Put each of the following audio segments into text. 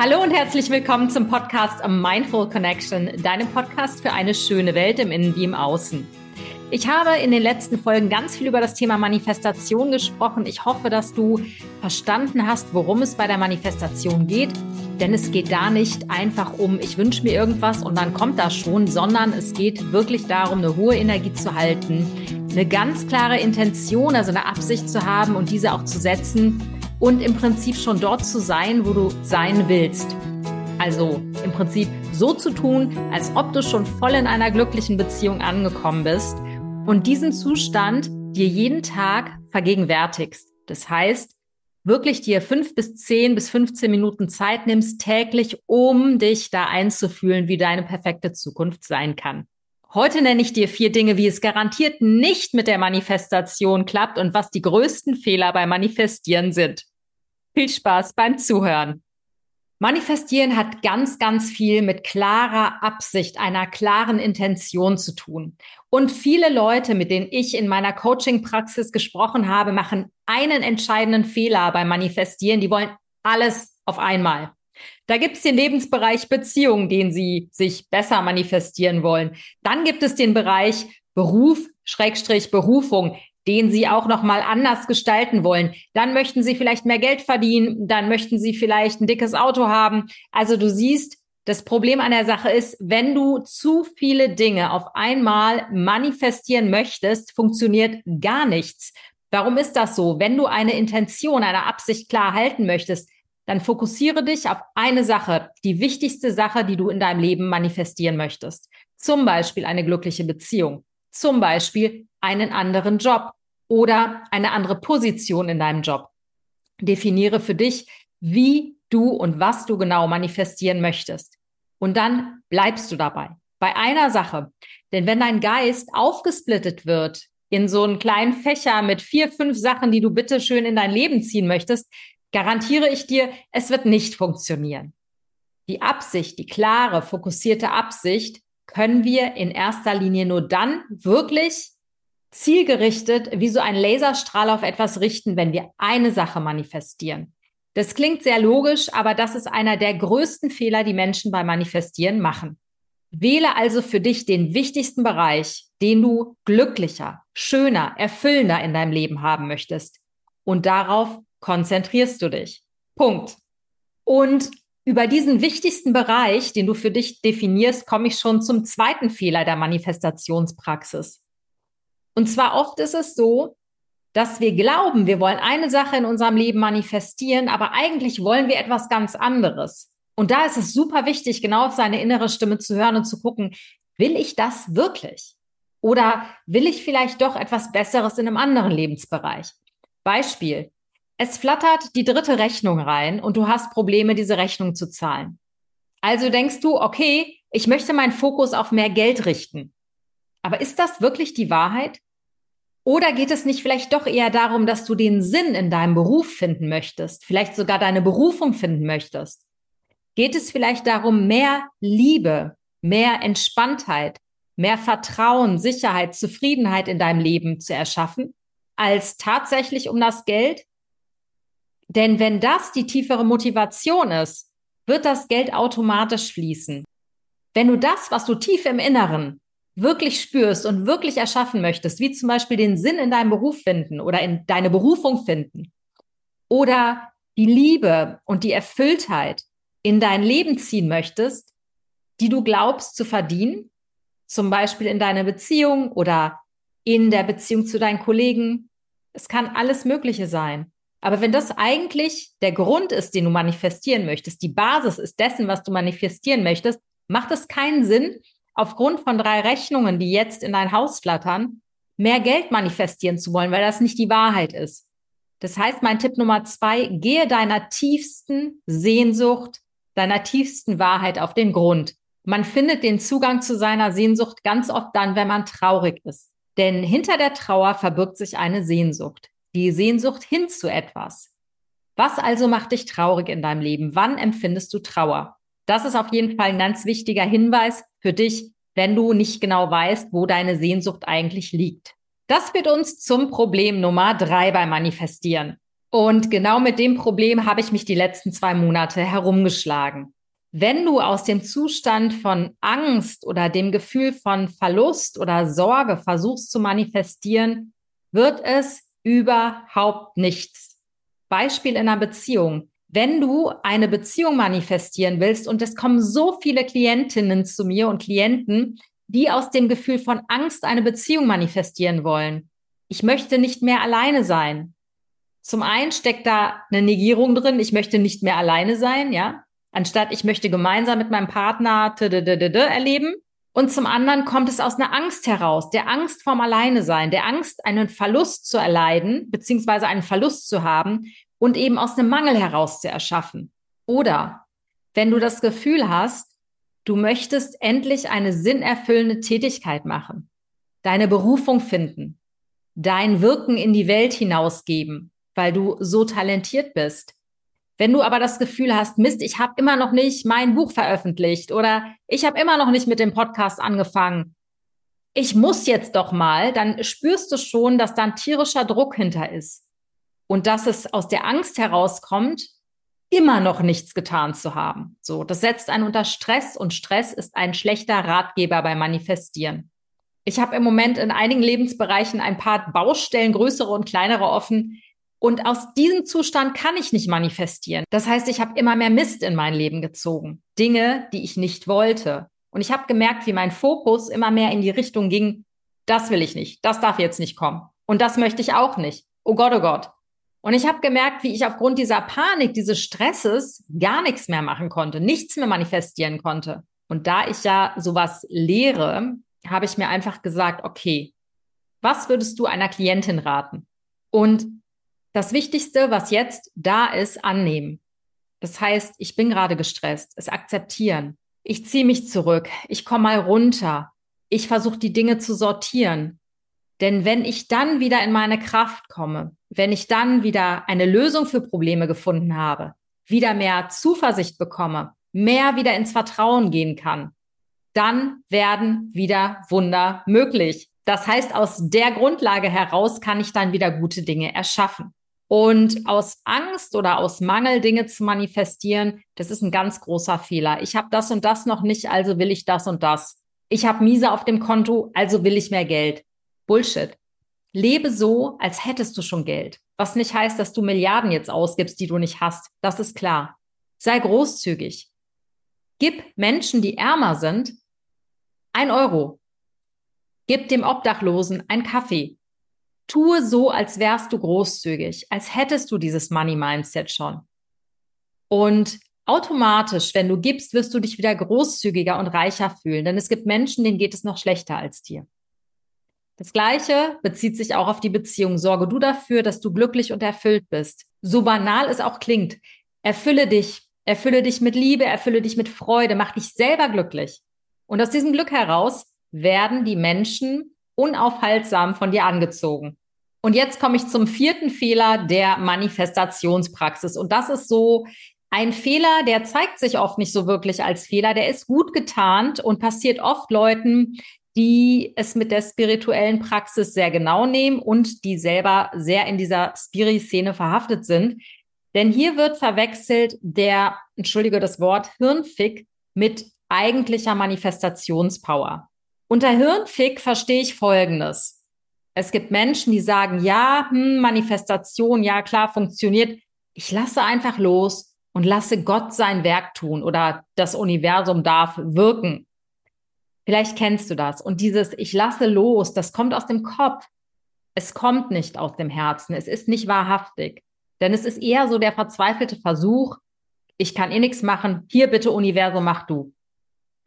Hallo und herzlich willkommen zum Podcast Mindful Connection, deinem Podcast für eine schöne Welt im Innen wie im Außen. Ich habe in den letzten Folgen ganz viel über das Thema Manifestation gesprochen. Ich hoffe, dass du verstanden hast, worum es bei der Manifestation geht. Denn es geht da nicht einfach um, ich wünsche mir irgendwas und dann kommt das schon, sondern es geht wirklich darum, eine hohe Energie zu halten, eine ganz klare Intention, also eine Absicht zu haben und diese auch zu setzen und im Prinzip schon dort zu sein, wo du sein willst. Also im Prinzip so zu tun, als ob du schon voll in einer glücklichen Beziehung angekommen bist und diesen Zustand dir jeden Tag vergegenwärtigst. Das heißt, wirklich dir fünf bis zehn bis 15 Minuten Zeit nimmst täglich, um dich da einzufühlen, wie deine perfekte Zukunft sein kann. Heute nenne ich dir vier Dinge, wie es garantiert nicht mit der Manifestation klappt und was die größten Fehler beim Manifestieren sind. Viel Spaß beim Zuhören. Manifestieren hat ganz, ganz viel mit klarer Absicht, einer klaren Intention zu tun. Und viele Leute, mit denen ich in meiner Coaching-Praxis gesprochen habe, machen einen entscheidenden Fehler beim Manifestieren. Die wollen alles auf einmal. Da gibt es den Lebensbereich Beziehung, den Sie sich besser manifestieren wollen. Dann gibt es den Bereich Beruf, Schrägstrich Berufung, den Sie auch noch mal anders gestalten wollen. Dann möchten Sie vielleicht mehr Geld verdienen, dann möchten Sie vielleicht ein dickes Auto haben. Also du siehst, das Problem an der Sache ist, wenn du zu viele Dinge auf einmal manifestieren möchtest, funktioniert gar nichts. Warum ist das so? Wenn du eine Intention, eine Absicht klar halten möchtest, dann fokussiere dich auf eine Sache, die wichtigste Sache, die du in deinem Leben manifestieren möchtest. Zum Beispiel eine glückliche Beziehung, zum Beispiel einen anderen Job oder eine andere Position in deinem Job. Definiere für dich, wie du und was du genau manifestieren möchtest. Und dann bleibst du dabei. Bei einer Sache. Denn wenn dein Geist aufgesplittet wird in so einen kleinen Fächer mit vier, fünf Sachen, die du bitte schön in dein Leben ziehen möchtest, garantiere ich dir, es wird nicht funktionieren. Die Absicht, die klare, fokussierte Absicht können wir in erster Linie nur dann wirklich zielgerichtet wie so ein Laserstrahl auf etwas richten, wenn wir eine Sache manifestieren. Das klingt sehr logisch, aber das ist einer der größten Fehler, die Menschen beim Manifestieren machen. Wähle also für dich den wichtigsten Bereich, den du glücklicher, schöner, erfüllender in deinem Leben haben möchtest. Und darauf konzentrierst du dich. Punkt. Und über diesen wichtigsten Bereich, den du für dich definierst, komme ich schon zum zweiten Fehler der Manifestationspraxis. Und zwar oft ist es so, dass wir glauben, wir wollen eine Sache in unserem Leben manifestieren, aber eigentlich wollen wir etwas ganz anderes. Und da ist es super wichtig, genau auf seine innere Stimme zu hören und zu gucken, will ich das wirklich? Oder will ich vielleicht doch etwas Besseres in einem anderen Lebensbereich? Beispiel, es flattert die dritte Rechnung rein und du hast Probleme, diese Rechnung zu zahlen. Also denkst du, okay, ich möchte meinen Fokus auf mehr Geld richten. Aber ist das wirklich die Wahrheit? Oder geht es nicht vielleicht doch eher darum, dass du den Sinn in deinem Beruf finden möchtest, vielleicht sogar deine Berufung finden möchtest? Geht es vielleicht darum, mehr Liebe, mehr Entspanntheit, mehr Vertrauen, Sicherheit, Zufriedenheit in deinem Leben zu erschaffen, als tatsächlich um das Geld? Denn wenn das die tiefere Motivation ist, wird das Geld automatisch fließen. Wenn du das, was du tief im Inneren wirklich spürst und wirklich erschaffen möchtest, wie zum Beispiel den Sinn in deinem Beruf finden oder in deine Berufung finden oder die Liebe und die Erfülltheit in dein Leben ziehen möchtest, die du glaubst zu verdienen, zum Beispiel in deiner Beziehung oder in der Beziehung zu deinen Kollegen. Es kann alles Mögliche sein. Aber wenn das eigentlich der Grund ist, den du manifestieren möchtest, die Basis ist dessen, was du manifestieren möchtest, macht es keinen Sinn, aufgrund von drei Rechnungen, die jetzt in dein Haus flattern, mehr Geld manifestieren zu wollen, weil das nicht die Wahrheit ist. Das heißt, mein Tipp Nummer zwei, gehe deiner tiefsten Sehnsucht, deiner tiefsten Wahrheit auf den Grund. Man findet den Zugang zu seiner Sehnsucht ganz oft dann, wenn man traurig ist. Denn hinter der Trauer verbirgt sich eine Sehnsucht die Sehnsucht hin zu etwas. Was also macht dich traurig in deinem Leben? Wann empfindest du Trauer? Das ist auf jeden Fall ein ganz wichtiger Hinweis für dich, wenn du nicht genau weißt, wo deine Sehnsucht eigentlich liegt. Das führt uns zum Problem Nummer drei beim Manifestieren. Und genau mit dem Problem habe ich mich die letzten zwei Monate herumgeschlagen. Wenn du aus dem Zustand von Angst oder dem Gefühl von Verlust oder Sorge versuchst zu manifestieren, wird es überhaupt nichts. Beispiel in einer Beziehung. Wenn du eine Beziehung manifestieren willst und es kommen so viele Klientinnen zu mir und Klienten, die aus dem Gefühl von Angst eine Beziehung manifestieren wollen. Ich möchte nicht mehr alleine sein. Zum einen steckt da eine Negierung drin, ich möchte nicht mehr alleine sein, ja, anstatt ich möchte gemeinsam mit meinem Partner erleben. Und zum anderen kommt es aus einer Angst heraus, der Angst vorm Alleine sein, der Angst, einen Verlust zu erleiden, beziehungsweise einen Verlust zu haben und eben aus einem Mangel heraus zu erschaffen. Oder wenn du das Gefühl hast, du möchtest endlich eine sinnerfüllende Tätigkeit machen, deine Berufung finden, dein Wirken in die Welt hinausgeben, weil du so talentiert bist. Wenn du aber das Gefühl hast, Mist, ich habe immer noch nicht mein Buch veröffentlicht oder ich habe immer noch nicht mit dem Podcast angefangen, ich muss jetzt doch mal, dann spürst du schon, dass da ein tierischer Druck hinter ist und dass es aus der Angst herauskommt, immer noch nichts getan zu haben. So, das setzt einen unter Stress und Stress ist ein schlechter Ratgeber beim Manifestieren. Ich habe im Moment in einigen Lebensbereichen ein paar Baustellen, größere und kleinere offen, und aus diesem Zustand kann ich nicht manifestieren. Das heißt, ich habe immer mehr Mist in mein Leben gezogen. Dinge, die ich nicht wollte. Und ich habe gemerkt, wie mein Fokus immer mehr in die Richtung ging, das will ich nicht, das darf jetzt nicht kommen. Und das möchte ich auch nicht. Oh Gott, oh Gott. Und ich habe gemerkt, wie ich aufgrund dieser Panik, dieses Stresses gar nichts mehr machen konnte, nichts mehr manifestieren konnte. Und da ich ja sowas lehre, habe ich mir einfach gesagt, okay, was würdest du einer Klientin raten? Und das Wichtigste, was jetzt da ist, annehmen. Das heißt, ich bin gerade gestresst, es akzeptieren. Ich ziehe mich zurück, ich komme mal runter, ich versuche die Dinge zu sortieren. Denn wenn ich dann wieder in meine Kraft komme, wenn ich dann wieder eine Lösung für Probleme gefunden habe, wieder mehr Zuversicht bekomme, mehr wieder ins Vertrauen gehen kann, dann werden wieder Wunder möglich. Das heißt, aus der Grundlage heraus kann ich dann wieder gute Dinge erschaffen. Und aus Angst oder aus Mangel Dinge zu manifestieren, das ist ein ganz großer Fehler. Ich habe das und das noch nicht, also will ich das und das. Ich habe Miese auf dem Konto, also will ich mehr Geld. Bullshit. Lebe so, als hättest du schon Geld. Was nicht heißt, dass du Milliarden jetzt ausgibst, die du nicht hast. Das ist klar. Sei großzügig. Gib Menschen, die ärmer sind, ein Euro. Gib dem Obdachlosen ein Kaffee tue so, als wärst du großzügig, als hättest du dieses Money Mindset schon. Und automatisch, wenn du gibst, wirst du dich wieder großzügiger und reicher fühlen, denn es gibt Menschen, denen geht es noch schlechter als dir. Das Gleiche bezieht sich auch auf die Beziehung. Sorge du dafür, dass du glücklich und erfüllt bist. So banal es auch klingt. Erfülle dich. Erfülle dich mit Liebe, erfülle dich mit Freude, mach dich selber glücklich. Und aus diesem Glück heraus werden die Menschen unaufhaltsam von dir angezogen. Und jetzt komme ich zum vierten Fehler der Manifestationspraxis. Und das ist so ein Fehler, der zeigt sich oft nicht so wirklich als Fehler. Der ist gut getarnt und passiert oft Leuten, die es mit der spirituellen Praxis sehr genau nehmen und die selber sehr in dieser Spiri-Szene verhaftet sind. Denn hier wird verwechselt der, entschuldige das Wort, Hirnfick mit eigentlicher Manifestationspower. Unter Hirnfick verstehe ich Folgendes. Es gibt Menschen, die sagen, ja, hm, Manifestation, ja klar, funktioniert. Ich lasse einfach los und lasse Gott sein Werk tun oder das Universum darf wirken. Vielleicht kennst du das. Und dieses Ich lasse los, das kommt aus dem Kopf. Es kommt nicht aus dem Herzen. Es ist nicht wahrhaftig. Denn es ist eher so der verzweifelte Versuch, ich kann eh nichts machen. Hier bitte Universum, mach du.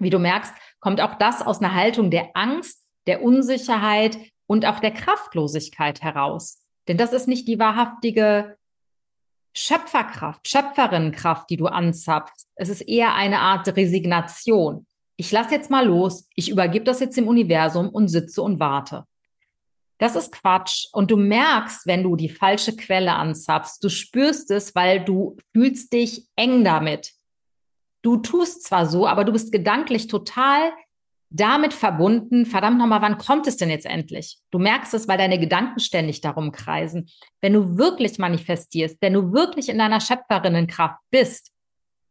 Wie du merkst, kommt auch das aus einer Haltung der Angst, der Unsicherheit und auch der Kraftlosigkeit heraus. Denn das ist nicht die wahrhaftige Schöpferkraft, Schöpferinnenkraft, die du anzapfst. Es ist eher eine Art Resignation. Ich lasse jetzt mal los, ich übergebe das jetzt dem Universum und sitze und warte. Das ist Quatsch. Und du merkst, wenn du die falsche Quelle anzapfst, du spürst es, weil du fühlst dich eng damit. Du tust zwar so, aber du bist gedanklich total damit verbunden, verdammt nochmal, wann kommt es denn jetzt endlich? Du merkst es, weil deine Gedanken ständig darum kreisen. Wenn du wirklich manifestierst, wenn du wirklich in deiner Schöpferinnenkraft bist,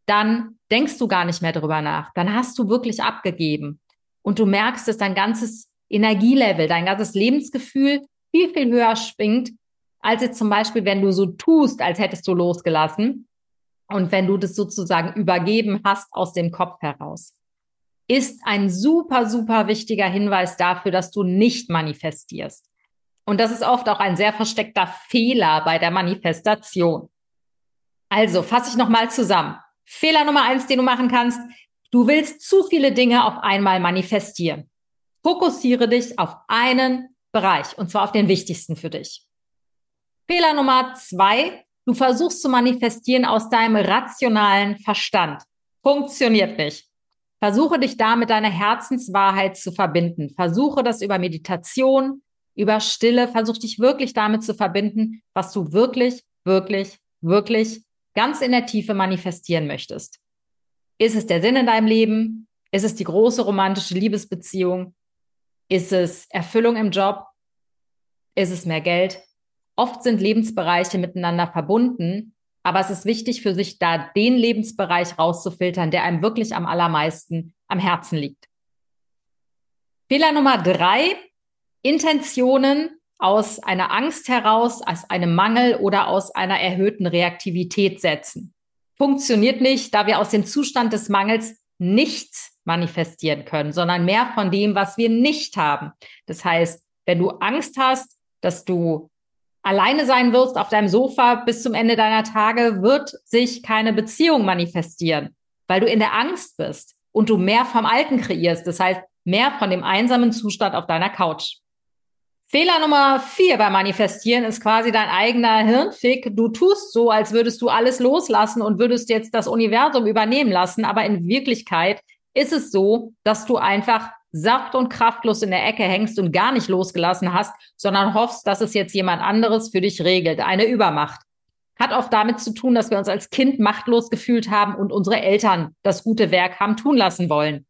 dann denkst du gar nicht mehr drüber nach. Dann hast du wirklich abgegeben. Und du merkst, dass dein ganzes Energielevel, dein ganzes Lebensgefühl viel, viel höher schwingt, als jetzt zum Beispiel, wenn du so tust, als hättest du losgelassen und wenn du das sozusagen übergeben hast aus dem Kopf heraus ist ein super, super wichtiger Hinweis dafür, dass du nicht manifestierst. Und das ist oft auch ein sehr versteckter Fehler bei der Manifestation. Also fasse ich nochmal zusammen. Fehler Nummer eins, den du machen kannst. Du willst zu viele Dinge auf einmal manifestieren. Fokussiere dich auf einen Bereich und zwar auf den wichtigsten für dich. Fehler Nummer zwei. Du versuchst zu manifestieren aus deinem rationalen Verstand. Funktioniert nicht. Versuche dich da mit deiner Herzenswahrheit zu verbinden. Versuche das über Meditation, über Stille. Versuche dich wirklich damit zu verbinden, was du wirklich, wirklich, wirklich ganz in der Tiefe manifestieren möchtest. Ist es der Sinn in deinem Leben? Ist es die große romantische Liebesbeziehung? Ist es Erfüllung im Job? Ist es mehr Geld? Oft sind Lebensbereiche miteinander verbunden aber es ist wichtig für sich, da den Lebensbereich rauszufiltern, der einem wirklich am allermeisten am Herzen liegt. Fehler Nummer drei, Intentionen aus einer Angst heraus, aus einem Mangel oder aus einer erhöhten Reaktivität setzen. Funktioniert nicht, da wir aus dem Zustand des Mangels nichts manifestieren können, sondern mehr von dem, was wir nicht haben. Das heißt, wenn du Angst hast, dass du alleine sein wirst auf deinem Sofa bis zum Ende deiner Tage, wird sich keine Beziehung manifestieren, weil du in der Angst bist und du mehr vom Alten kreierst. Das heißt, mehr von dem einsamen Zustand auf deiner Couch. Fehler Nummer vier beim Manifestieren ist quasi dein eigener Hirnfick. Du tust so, als würdest du alles loslassen und würdest jetzt das Universum übernehmen lassen. Aber in Wirklichkeit ist es so, dass du einfach saft- und kraftlos in der Ecke hängst und gar nicht losgelassen hast, sondern hoffst, dass es jetzt jemand anderes für dich regelt, eine Übermacht. Hat oft damit zu tun, dass wir uns als Kind machtlos gefühlt haben und unsere Eltern das gute Werk haben tun lassen wollen.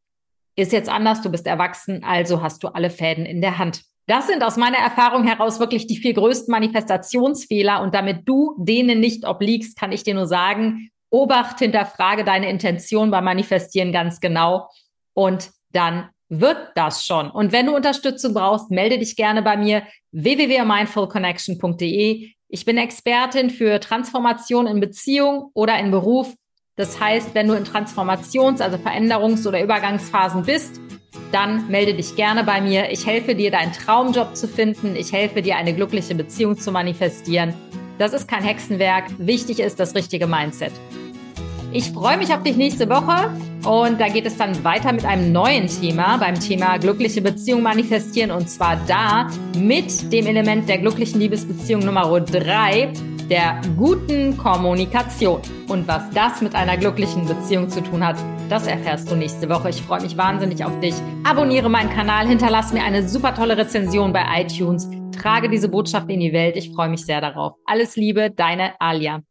Ist jetzt anders, du bist erwachsen, also hast du alle Fäden in der Hand. Das sind aus meiner Erfahrung heraus wirklich die vier größten Manifestationsfehler und damit du denen nicht obliegst, kann ich dir nur sagen, Obacht, hinterfrage deine Intention beim Manifestieren ganz genau und dann wird das schon. Und wenn du Unterstützung brauchst, melde dich gerne bei mir www.mindfulconnection.de. Ich bin Expertin für Transformation in Beziehung oder in Beruf. Das heißt, wenn du in Transformations-, also Veränderungs- oder Übergangsphasen bist, dann melde dich gerne bei mir. Ich helfe dir, deinen Traumjob zu finden. Ich helfe dir, eine glückliche Beziehung zu manifestieren. Das ist kein Hexenwerk. Wichtig ist das richtige Mindset. Ich freue mich auf dich nächste Woche und da geht es dann weiter mit einem neuen Thema, beim Thema glückliche Beziehung manifestieren und zwar da mit dem Element der glücklichen Liebesbeziehung Nummer drei, der guten Kommunikation. Und was das mit einer glücklichen Beziehung zu tun hat, das erfährst du nächste Woche. Ich freue mich wahnsinnig auf dich. Abonniere meinen Kanal, hinterlass mir eine super tolle Rezension bei iTunes, trage diese Botschaft in die Welt. Ich freue mich sehr darauf. Alles Liebe, deine Alia.